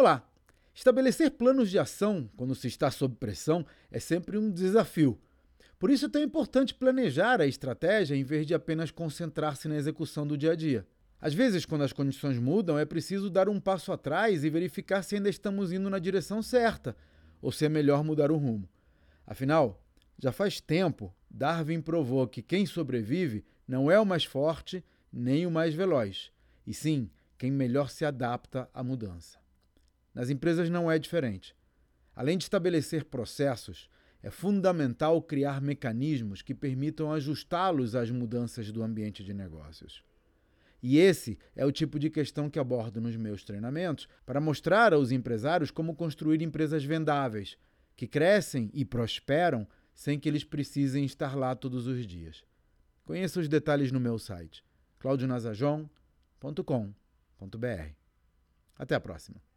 Olá! Estabelecer planos de ação quando se está sob pressão é sempre um desafio. Por isso é tão importante planejar a estratégia em vez de apenas concentrar-se na execução do dia a dia. Às vezes, quando as condições mudam, é preciso dar um passo atrás e verificar se ainda estamos indo na direção certa ou se é melhor mudar o rumo. Afinal, já faz tempo, Darwin provou que quem sobrevive não é o mais forte nem o mais veloz, e sim quem melhor se adapta à mudança. Nas empresas não é diferente. Além de estabelecer processos, é fundamental criar mecanismos que permitam ajustá-los às mudanças do ambiente de negócios. E esse é o tipo de questão que abordo nos meus treinamentos para mostrar aos empresários como construir empresas vendáveis, que crescem e prosperam sem que eles precisem estar lá todos os dias. Conheça os detalhes no meu site claudionazajon.com.br. Até a próxima.